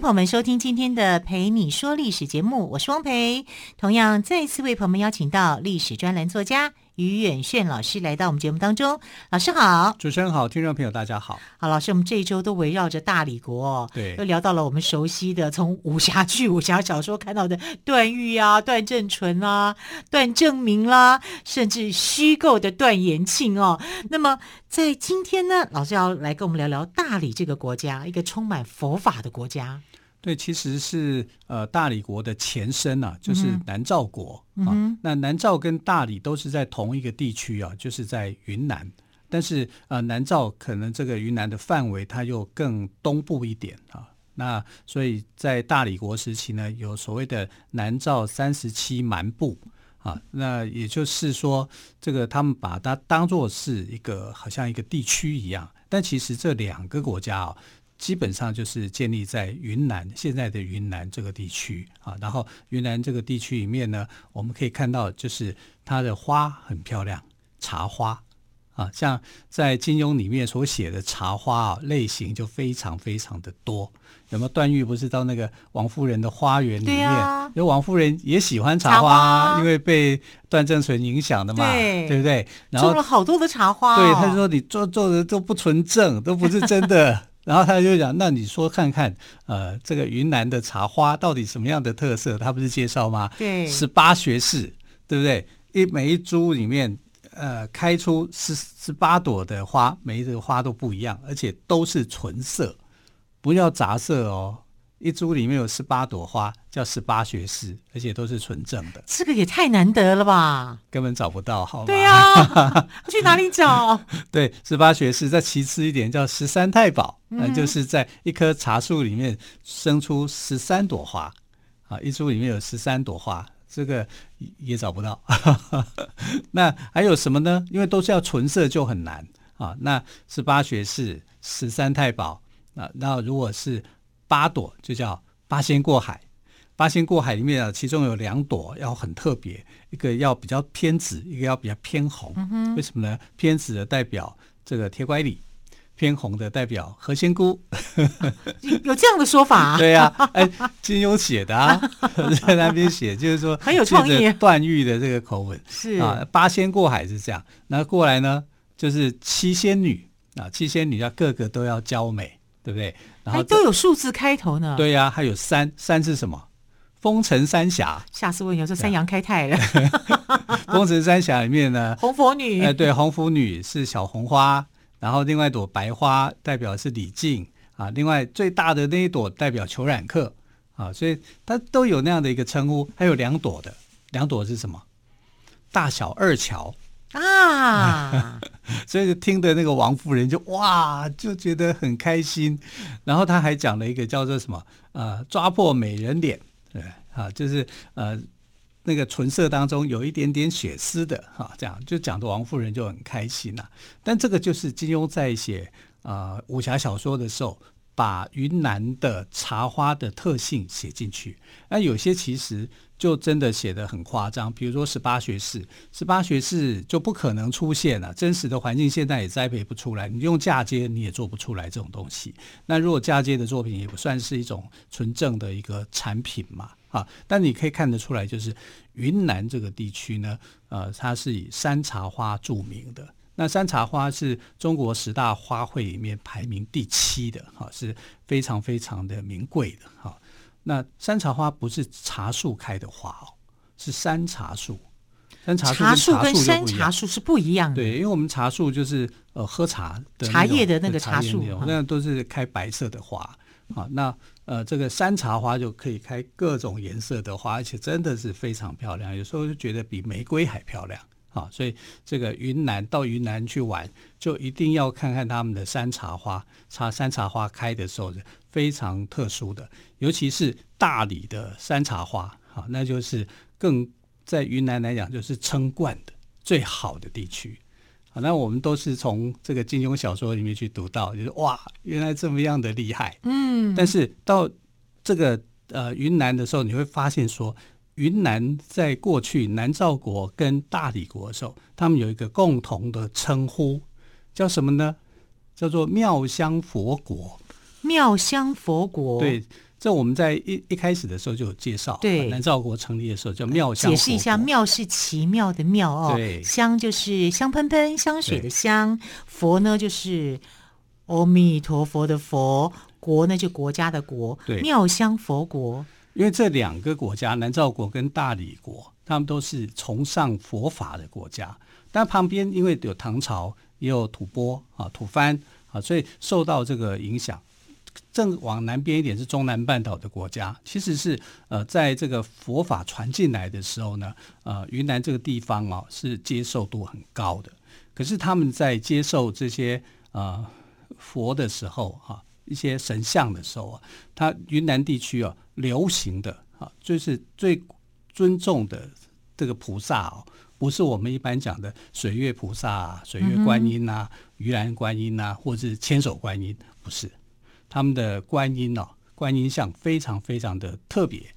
朋友们收听今天的《陪你说历史》节目，我是汪培。同样再次为朋友们邀请到历史专栏作家。于远炫老师来到我们节目当中，老师好，主持人好，听众朋友大家好。好，老师，我们这一周都围绕着大理国，对，又聊到了我们熟悉的从武侠剧、武侠小说看到的段誉啊、段正淳啊、段正明啦、啊，甚至虚构的段延庆哦。那么在今天呢，老师要来跟我们聊聊大理这个国家，一个充满佛法的国家。对，其实是呃大理国的前身啊，就是南诏国、嗯、啊。那南诏跟大理都是在同一个地区啊，就是在云南。但是呃南诏可能这个云南的范围它又更东部一点啊。那所以在大理国时期呢，有所谓的南诏三十七蛮部啊。那也就是说，这个他们把它当作是一个好像一个地区一样。但其实这两个国家啊。基本上就是建立在云南，现在的云南这个地区啊，然后云南这个地区里面呢，我们可以看到就是它的花很漂亮，茶花啊，像在金庸里面所写的茶花啊类型就非常非常的多。有没有段誉不是到那个王夫人的花园里面？因为王夫人也喜欢茶花，茶花因为被段正淳影响的嘛，对，对不对？然后种了好多的茶花，哦，对，他说你做做的都不纯正，都不是真的。然后他就讲，那你说看看，呃，这个云南的茶花到底什么样的特色？他不是介绍吗？对，十八学士，对不对？一每一株里面，呃，开出十十八朵的花，每一个花都不一样，而且都是纯色，不要杂色哦。一株里面有十八朵花，叫十八学士，而且都是纯正的。这个也太难得了吧？根本找不到，好吗？对呀、啊，去哪里找？对，十八学士。再其次一点，叫十三太保，那、嗯、就是在一棵茶树里面生出十三朵花啊，一株里面有十三朵花，这个也找不到。那还有什么呢？因为都是要纯色，就很难啊。那十八学士、十三太保啊，那如果是八朵就叫八仙过海，八仙过海里面啊，其中有两朵要很特别，一个要比较偏紫，一个要比较偏红。嗯、为什么呢？偏紫的代表这个铁拐李，偏红的代表何仙姑。有这样的说法、啊？对呀、啊，哎，金庸写的啊，在那边写就是说很有创意。段誉的这个口吻是啊，八仙过海是这样，那过来呢就是七仙女啊，七仙女要个个都要娇美。对不对？然后都有数字开头呢。对呀、啊，还有三，三是什么？风城三侠。下次问你，说三阳开泰了。风尘三侠里面呢，红拂女。哎，对，红拂女是小红花，然后另外一朵白花代表是李靖啊，另外最大的那一朵代表裘冉克啊，所以它都有那样的一个称呼。还有两朵的，两朵是什么？大小二乔。啊，所以听的那个王夫人就哇，就觉得很开心。然后他还讲了一个叫做什么呃，抓破美人脸，对啊，就是呃那个唇色当中有一点点血丝的哈，这样就讲的王夫人就很开心呐、啊。但这个就是金庸在写呃武侠小说的时候，把云南的茶花的特性写进去。那有些其实。就真的写得很夸张，比如说十八学士，十八学士就不可能出现了，真实的环境现在也栽培不出来，你用嫁接你也做不出来这种东西。那如果嫁接的作品也不算是一种纯正的一个产品嘛，啊，但你可以看得出来，就是云南这个地区呢，呃，它是以山茶花著名的。那山茶花是中国十大花卉里面排名第七的，哈，是非常非常的名贵的，哈。那山茶花不是茶树开的花哦，是山茶树。山茶树跟茶树跟山茶树是不一样的。对，因为我们茶树就是呃喝茶的茶叶的那个茶树，那都是开白色的花啊。那呃这个山茶花就可以开各种颜色的花，而且真的是非常漂亮，有时候就觉得比玫瑰还漂亮啊。所以这个云南到云南去玩，就一定要看看他们的山茶花，茶山茶花开的时候非常特殊的，尤其是大理的山茶花，好，那就是更在云南来讲就是称冠的，最好的地区。好，那我们都是从这个金庸小说里面去读到，就是哇，原来这么样的厉害。嗯，但是到这个呃云南的时候，你会发现说，云南在过去南诏国跟大理国的时候，他们有一个共同的称呼，叫什么呢？叫做妙香佛国。妙香佛国，对。这我们在一一开始的时候就有介绍，对，南诏国成立的时候叫妙香。解释一下，妙是奇妙的妙哦，对，香就是香喷喷香水的香，佛呢就是阿弥陀佛的佛，国呢就国家的国，对，妙香佛国。因为这两个国家，南诏国跟大理国，他们都是崇尚佛法的国家，但旁边因为有唐朝，也有吐蕃啊、吐蕃啊，所以受到这个影响。正往南边一点是中南半岛的国家，其实是呃，在这个佛法传进来的时候呢，呃，云南这个地方啊是接受度很高的。可是他们在接受这些呃佛的时候哈，一些神像的时候啊，他云南地区啊流行的啊，就是最尊重的这个菩萨啊，不是我们一般讲的水月菩萨啊、水月观音啊、鱼篮观音啊，或者是千手观音，不是。他们的观音哦，观音像非常非常的特别，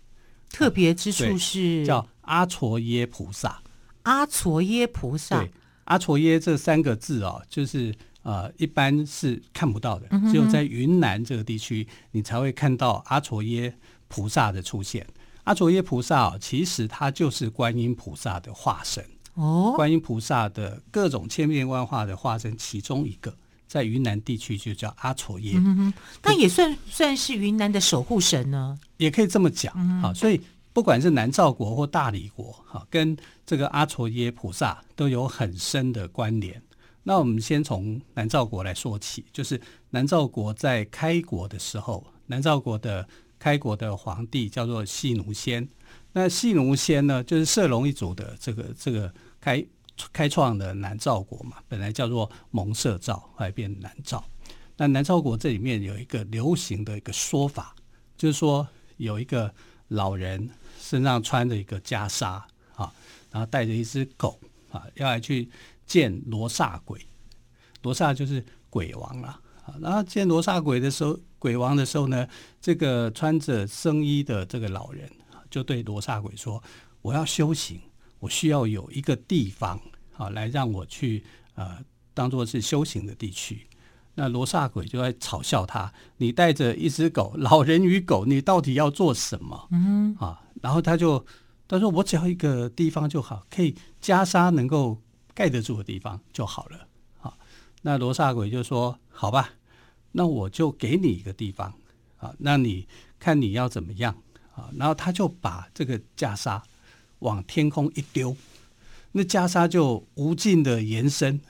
特别之处是叫阿嵯耶菩萨。阿嵯耶菩萨，对，阿嵯耶这三个字哦，就是呃，一般是看不到的，嗯、只有在云南这个地区，你才会看到阿卓耶菩萨的出现。阿卓耶菩萨哦，其实它就是观音菩萨的化身哦，观音菩萨的各种千变万化的化身其中一个。在云南地区就叫阿卓耶，嗯，那也算算是云南的守护神呢，也可以这么讲。啊，嗯，所以不管是南诏国或大理国，哈，跟这个阿卓耶菩萨都有很深的关联。那我们先从南诏国来说起，就是南诏国在开国的时候，南诏国的开国的皇帝叫做细奴仙。那细奴仙呢，就是摄龙一族的这个这个开。开创的南诏国嘛，本来叫做蒙摄诏，后来变南诏。那南诏国这里面有一个流行的一个说法，就是说有一个老人身上穿着一个袈裟啊，然后带着一只狗啊，要来去见罗刹鬼。罗刹就是鬼王了啊。然后见罗刹鬼的时候，鬼王的时候呢，这个穿着僧衣的这个老人就对罗刹鬼说：“我要修行。”我需要有一个地方，啊，来让我去呃，当做是修行的地区。那罗刹鬼就在嘲笑他：“你带着一只狗，老人与狗，你到底要做什么？”嗯，啊，然后他就他说：“我只要一个地方就好，可以袈裟能够盖得住的地方就好了。”啊，那罗刹鬼就说：“好吧，那我就给你一个地方，啊，那你看你要怎么样？”啊，然后他就把这个袈裟。往天空一丢，那袈裟就无尽的延伸，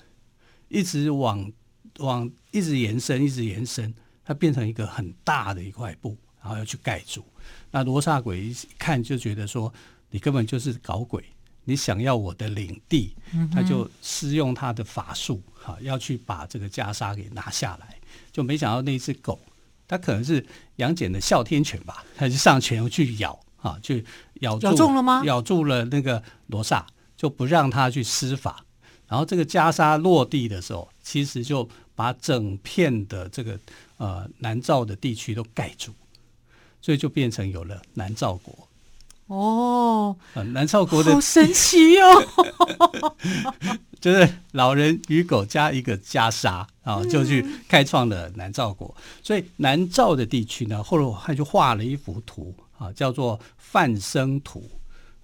一直往往一直延伸，一直延伸，它变成一个很大的一块布，然后要去盖住。那罗刹鬼一看就觉得说，你根本就是搞鬼，你想要我的领地，他就施用他的法术，哈，要去把这个袈裟给拿下来。就没想到那只狗，它可能是杨戬的哮天犬吧，它就上前去咬。啊，去咬住，咬中了吗？咬住了那个罗刹，就不让他去施法。然后这个袈裟落地的时候，其实就把整片的这个呃南诏的地区都盖住，所以就变成有了南诏国。哦，呃、南诏国的好神奇哦，就是老人与狗加一个袈裟，啊就去开创了南诏国。嗯、所以南诏的地区呢，后来我还就画了一幅图。啊，叫做范生图，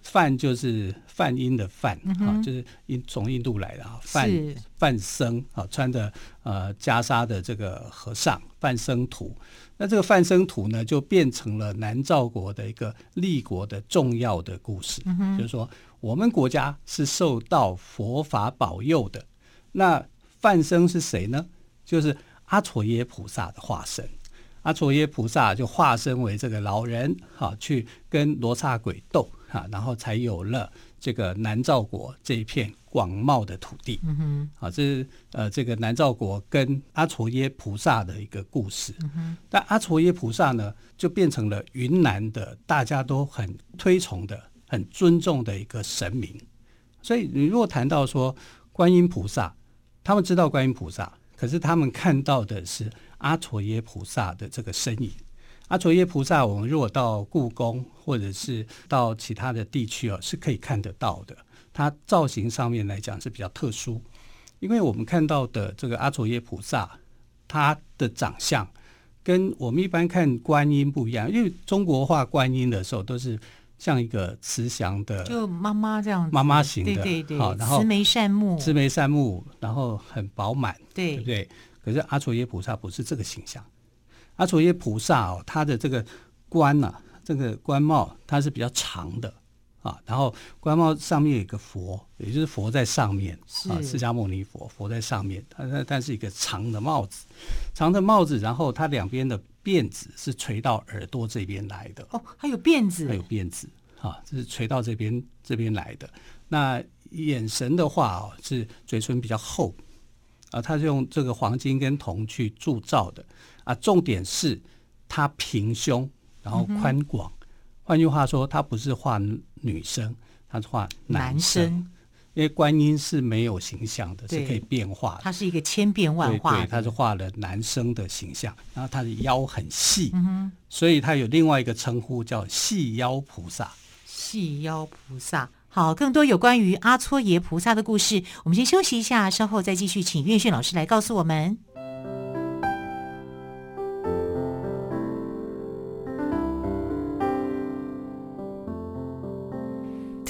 梵就是梵音的梵，嗯、啊，就是印从印度来的啊，梵梵僧啊，穿着呃袈裟的这个和尚，梵僧图。那这个梵僧图呢，就变成了南诏国的一个立国的重要的故事，嗯、就是说我们国家是受到佛法保佑的。那梵僧是谁呢？就是阿嵯耶菩萨的化身。阿嵯耶菩萨就化身为这个老人，哈，去跟罗刹鬼斗，哈，然后才有了这个南诏国这一片广袤的土地。嗯哼，啊，这是呃这个南诏国跟阿嵯耶菩萨的一个故事。嗯哼，但阿嵯耶菩萨呢，就变成了云南的大家都很推崇的、很尊重的一个神明。所以你如果谈到说观音菩萨，他们知道观音菩萨，可是他们看到的是阿嵯耶菩萨的这个身影。阿卓耶菩萨，我们如果到故宫或者是到其他的地区哦，是可以看得到的。它造型上面来讲是比较特殊，因为我们看到的这个阿卓耶菩萨，他的长相跟我们一般看观音不一样，因为中国画观音的时候都是像一个慈祥的，就妈妈这样，妈妈型的，对对对，好，然后慈眉善目，慈眉善目，然后很饱满，对，对不对？可是阿卓耶菩萨不是这个形象。阿銼耶菩萨哦，他的这个冠呐、啊，这个冠帽它是比较长的啊，然后冠帽上面有一个佛，也就是佛在上面啊，释迦牟尼佛，佛在上面，它它它是一个长的帽子，长的帽子，然后它两边的辫子是垂到耳朵这边来的哦，还有辫子，还有辫子啊，这是垂到这边这边来的。那眼神的话哦，是嘴唇比较厚啊，它是用这个黄金跟铜去铸造的。啊，重点是他平胸，然后宽广。换、嗯、句话说，他不是画女生，他是画男生。男生因为观音是没有形象的，是可以变化的。他是一个千变万化。对，他是画了男生的形象，然后他的腰很细，嗯、所以他有另外一个称呼叫细腰菩萨。细腰菩萨，好，更多有关于阿搓耶菩萨的故事，我们先休息一下，稍后再继续，请岳训老师来告诉我们。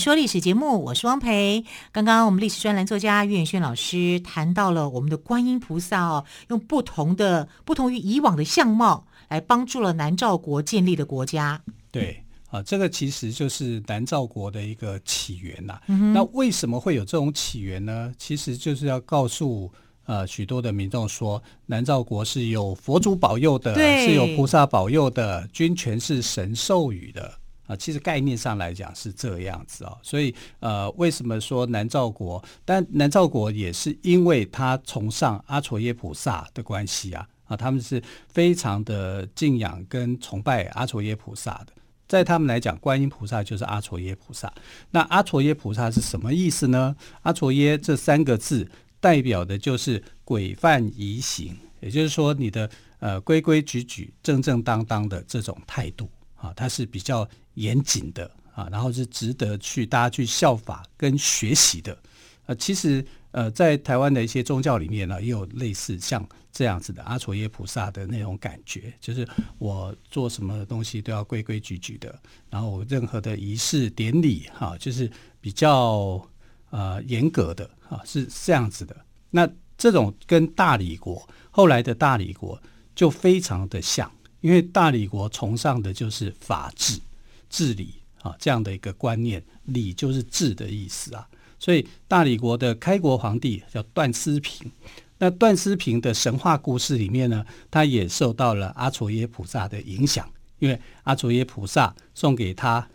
说历史节目，我是汪培。刚刚我们历史专栏作家岳轩老师谈到了我们的观音菩萨哦，用不同的、不同于以往的相貌来帮助了南诏国建立的国家。对啊，这个其实就是南诏国的一个起源呐、啊嗯。那为什么会有这种起源呢？其实就是要告诉呃许多的民众说，南诏国是有佛祖保佑的，是有菩萨保佑的，君权是神授予的。啊，其实概念上来讲是这样子、哦，所以呃，为什么说南诏国？但南诏国也是因为他崇尚阿銼耶菩萨的关系啊，啊，他们是非常的敬仰跟崇拜阿銼耶菩萨的，在他们来讲，观音菩萨就是阿銼耶菩萨。那阿銼耶菩萨是什么意思呢？阿銼耶这三个字代表的就是规范仪行，也就是说你的呃规规矩矩、正正当当的这种态度啊，它是比较。严谨的啊，然后是值得去大家去效法跟学习的。呃，其实呃，在台湾的一些宗教里面呢，也有类似像这样子的阿銼耶菩萨的那种感觉，就是我做什么东西都要规规矩矩的，然后任何的仪式典礼哈，就是比较呃严格的哈，是这样子的。那这种跟大理国后来的大理国就非常的像，因为大理国崇尚的就是法治。治理啊，这样的一个观念，理就是治的意思啊。所以大理国的开国皇帝叫段思平。那段思平的神话故事里面呢，他也受到了阿銼耶菩萨的影响，因为阿銼耶菩萨送给他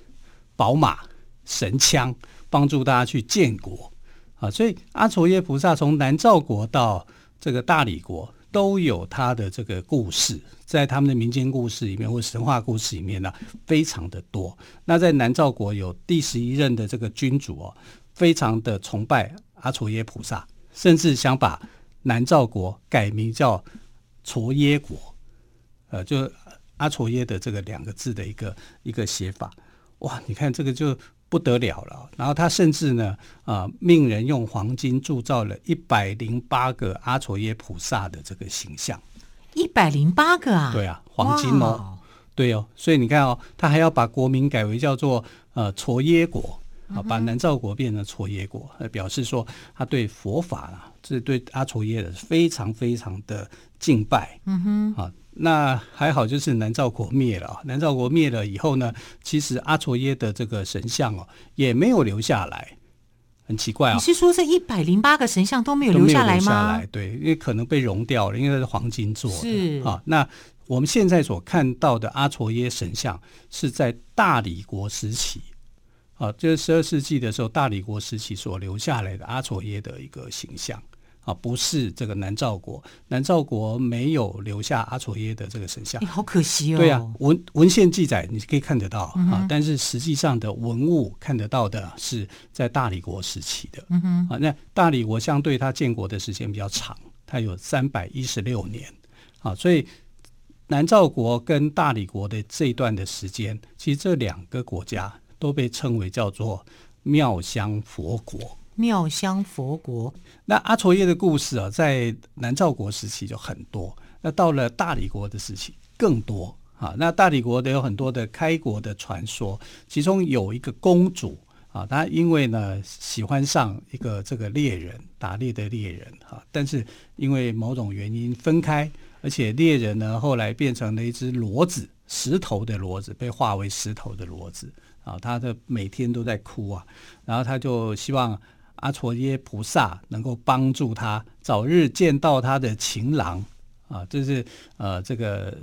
宝马、神枪，帮助大家去建国啊。所以阿銼耶菩萨从南诏国到这个大理国。都有他的这个故事，在他们的民间故事里面或神话故事里面呢，非常的多。那在南诏国有第十一任的这个君主哦，非常的崇拜阿銼耶菩萨，甚至想把南诏国改名叫矬耶国，呃，就阿銼耶的这个两个字的一个一个写法。哇，你看这个就。不得了了，然后他甚至呢，啊、呃，命人用黄金铸造了一百零八个阿嵯耶菩萨的这个形象，一百零八个啊？对啊，黄金哦，对哦，所以你看哦，他还要把国名改为叫做呃嵯耶国，啊，把南诏国变成绰耶国，表示说他对佛法啊，这对阿绰耶的非常非常的敬拜。嗯哼，啊，那还好，就是南诏国灭了。南诏国灭了以后呢，其实阿绰耶的这个神像哦，也没有留下来。很奇怪啊、哦！你是说这一百零八个神像都没有留下来吗？下来，对，因为可能被熔掉了，因为它是黄金做的。是啊，那我们现在所看到的阿绰耶神像是在大理国时期啊，就是十二世纪的时候，大理国时期所留下来的阿绰耶的一个形象。啊，不是这个南诏国，南诏国没有留下阿绰耶的这个神像，好可惜哦。对啊，文文献记载你可以看得到、嗯、啊，但是实际上的文物看得到的是在大理国时期的。嗯哼，啊，那大理国相对它建国的时间比较长，它有三百一十六年。啊，所以南诏国跟大理国的这一段的时间，其实这两个国家都被称为叫做妙香佛国。妙香佛国，那阿绰耶的故事啊，在南诏国时期就很多，那到了大理国的时期更多啊。那大理国的有很多的开国的传说，其中有一个公主啊，她因为呢喜欢上一个这个猎人，打猎的猎人啊，但是因为某种原因分开，而且猎人呢后来变成了一只骡子，石头的骡子，被化为石头的骡子啊，他的每天都在哭啊，然后他就希望。阿绰耶菩萨能够帮助他早日见到他的情郎啊，这是呃这个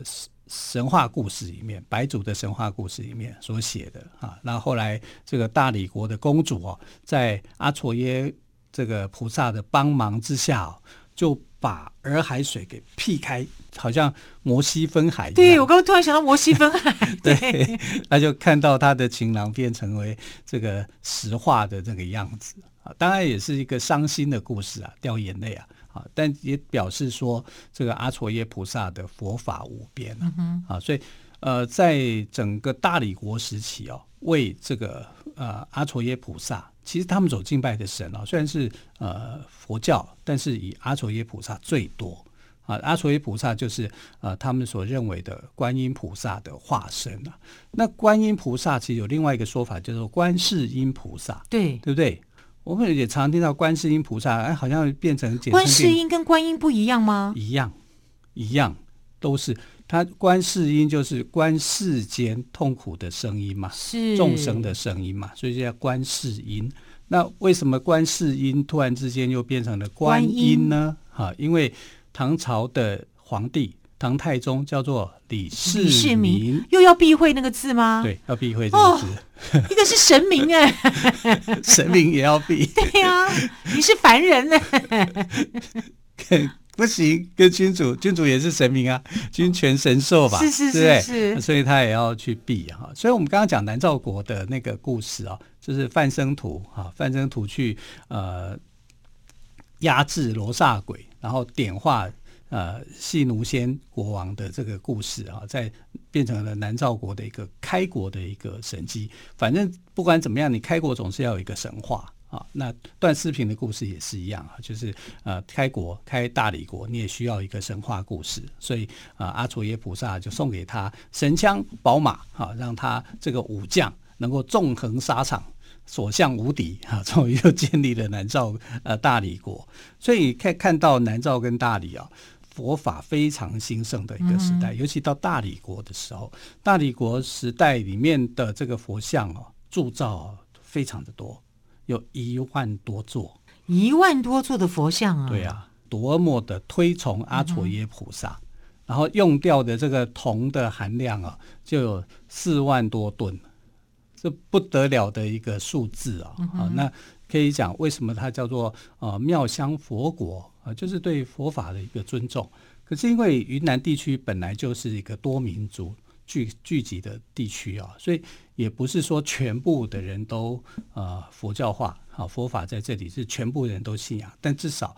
神话故事里面白族的神话故事里面所写的啊。那后来这个大理国的公主哦，在阿绰耶这个菩萨的帮忙之下，就把洱海水给辟开，好像摩西分海一样。对，我刚刚突然想到摩西分海，对，对，他就看到他的情郎变成为这个石化的这个样子。啊，当然也是一个伤心的故事啊，掉眼泪啊，啊，但也表示说这个阿嵯耶菩萨的佛法无边啊，嗯、啊，所以呃，在整个大理国时期哦，为这个呃阿嵯耶菩萨，其实他们所敬拜的神啊，虽然是呃佛教，但是以阿嵯耶菩萨最多啊，阿嵯耶菩萨就是呃他们所认为的观音菩萨的化身啊。那观音菩萨其实有另外一个说法，叫做观世音菩萨，对，对不对？我们也常听到观世音菩萨，哎，好像变成简观世音跟观音不一样吗？一样，一样，都是他观世音就是观世间痛苦的声音嘛，是众生的声音嘛，所以叫观世音。那为什么观世音突然之间又变成了观音呢？哈，因为唐朝的皇帝。唐太宗叫做李世民，世民又要避讳那个字吗？对，要避讳这个字。哦、一个是神明哎，神明也要避。对呀、啊，你是凡人呢，不行，跟君主，君主也是神明啊，君权神授吧？是是是是，所以他也要去避哈。所以我们刚刚讲南诏国的那个故事啊，就是范生图啊，范生图去呃压制罗刹鬼，然后点化。呃，系奴仙国王的这个故事啊，在变成了南诏国的一个开国的一个神迹。反正不管怎么样，你开国总是要有一个神话啊。那段思平的故事也是一样啊，就是呃，开国开大理国，你也需要一个神话故事。所以啊，阿绰耶菩萨就送给他神枪宝马啊，让他这个武将能够纵横沙场，所向无敌啊，终于又建立了南诏呃大理国。所以看看到南诏跟大理啊。佛法非常兴盛的一个时代，尤其到大理国的时候，大理国时代里面的这个佛像哦，铸造非常的多，有一万多座，一万多座的佛像啊，对啊，多么的推崇阿绰耶菩萨，然后用掉的这个铜的含量啊，就有四万多吨，这不得了的一个数字啊，啊，那可以讲为什么它叫做呃妙香佛国。啊，就是对佛法的一个尊重。可是因为云南地区本来就是一个多民族聚聚集的地区啊，所以也不是说全部的人都呃佛教化。啊，佛法在这里是全部人都信仰，但至少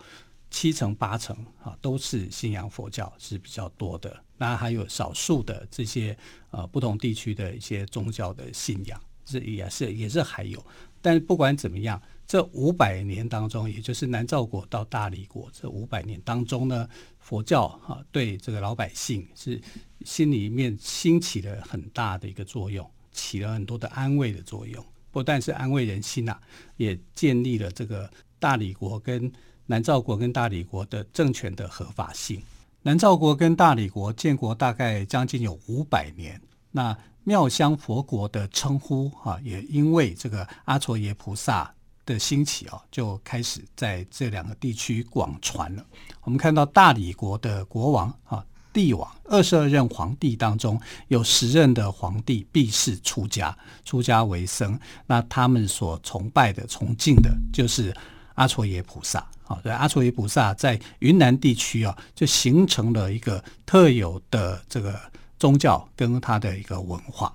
七成八成啊都是信仰佛教是比较多的。那还有少数的这些呃不同地区的一些宗教的信仰，是也是也是还有。但不管怎么样。这五百年当中，也就是南诏国到大理国这五百年当中呢，佛教哈对这个老百姓是心里面兴起了很大的一个作用，起了很多的安慰的作用。不但是安慰人心呐、啊，也建立了这个大理国跟南诏国跟大理国的政权的合法性。南诏国跟大理国建国大概将近有五百年，那妙香佛国的称呼啊，也因为这个阿銼耶菩萨的兴起啊，就开始在这两个地区广传了。我们看到大理国的国王啊，帝王二十二任皇帝当中，有十任的皇帝必是出家，出家为僧。那他们所崇拜的、崇敬的，就是阿銼耶菩萨。好，所以阿銼耶菩萨在云南地区啊，就形成了一个特有的这个宗教跟它的一个文化。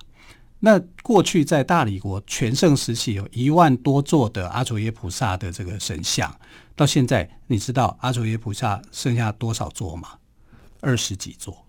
那过去在大理国全盛时期，有一万多座的阿卓耶菩萨的这个神像，到现在你知道阿卓耶菩萨剩下多少座吗？二十几座。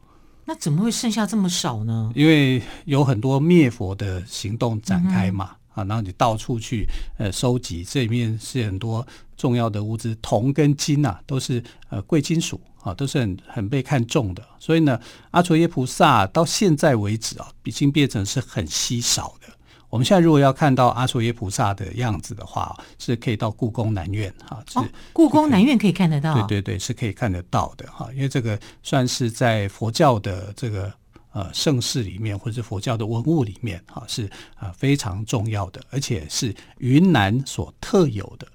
那怎么会剩下这么少呢？因为有很多灭佛的行动展开嘛。嗯啊，然后你到处去呃收集，这里面是很多重要的物资，铜跟金啊，都是呃贵金属啊，都是很很被看重的。所以呢，阿卓耶菩萨到现在为止啊，已经变成是很稀少的。我们现在如果要看到阿卓耶菩萨的样子的话，是可以到故宫南院哈，是、哦、故宫南院可以看得到，对对对，是可以看得到的哈，因为这个算是在佛教的这个。呃，盛世里面或者是佛教的文物里面，哈、啊，是啊、呃、非常重要的，而且是云南所特有的。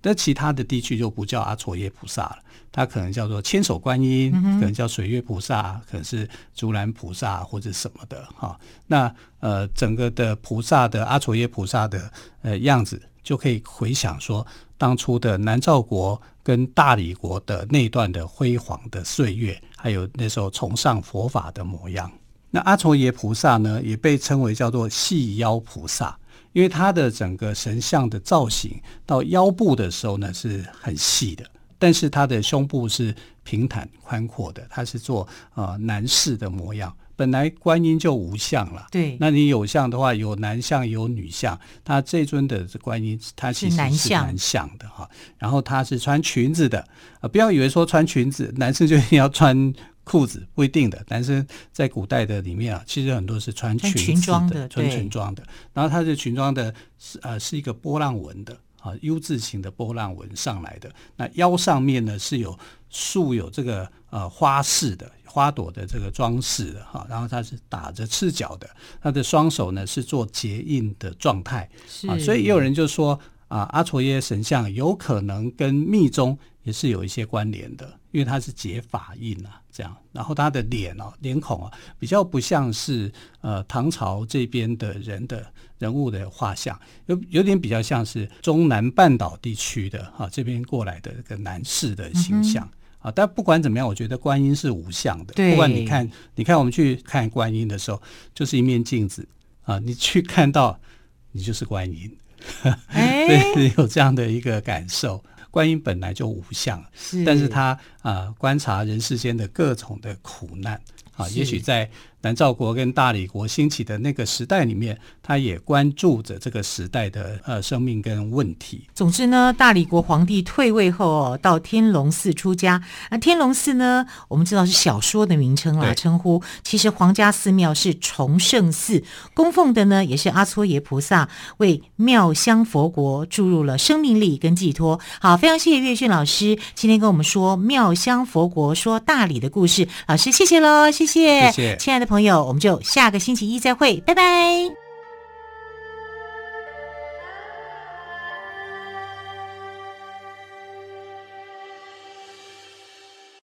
那其他的地区就不叫阿卓耶菩萨了，它可能叫做千手观音，嗯、可能叫水月菩萨，可能是竹篮菩萨或者什么的，哈、啊。那呃，整个的菩萨的阿嵯耶菩萨的呃样子，就可以回想说，当初的南诏国跟大理国的那段的辉煌的岁月。还有那时候崇尚佛法的模样。那阿嵯耶菩萨呢，也被称为叫做细腰菩萨，因为它的整个神像的造型到腰部的时候呢是很细的，但是他的胸部是平坦宽阔的，他是做呃男士的模样。本来观音就无相了，对，那你有相的话，有男相有女相。他这尊的观音，他其实是男相的哈。然后他是穿裙子的啊，不要以为说穿裙子，男生就一定要穿裤子，不一定的。男生在古代的里面啊，其实很多是穿裙子的，裙装的，穿裙装的。然后他的裙装的是呃是一个波浪纹的啊，U 字形的波浪纹上来的。那腰上面呢是有竖有这个呃花式的。花朵的这个装饰的哈，然后它是打着赤脚的，他的双手呢是做结印的状态，啊，所以也有人就说啊，阿嵯耶神像有可能跟密宗也是有一些关联的，因为它是结法印啊，这样，然后他的脸哦，脸孔啊，比较不像是呃唐朝这边的人的人物的画像，有有点比较像是中南半岛地区的哈、啊、这边过来的一个男士的形象。嗯啊，但不管怎么样，我觉得观音是无相的。对，不管你看，你看我们去看观音的时候，就是一面镜子啊，你去看到你就是观音，哎，对，有这样的一个感受。观音本来就无相，是，但是他啊，观察人世间的各种的苦难啊，也许在。南诏国跟大理国兴起的那个时代里面，他也关注着这个时代的呃生命跟问题。总之呢，大理国皇帝退位后哦，到天龙寺出家。那天龙寺呢，我们知道是小说的名称啦，称呼。其实皇家寺庙是崇圣寺，供奉的呢也是阿銼耶菩萨，为妙香佛国注入了生命力跟寄托。好，非常谢谢岳迅老师今天跟我们说妙香佛国说大理的故事。老师，谢谢喽，谢谢，谢谢，亲爱的朋友。我们就下个星期一再会，拜拜。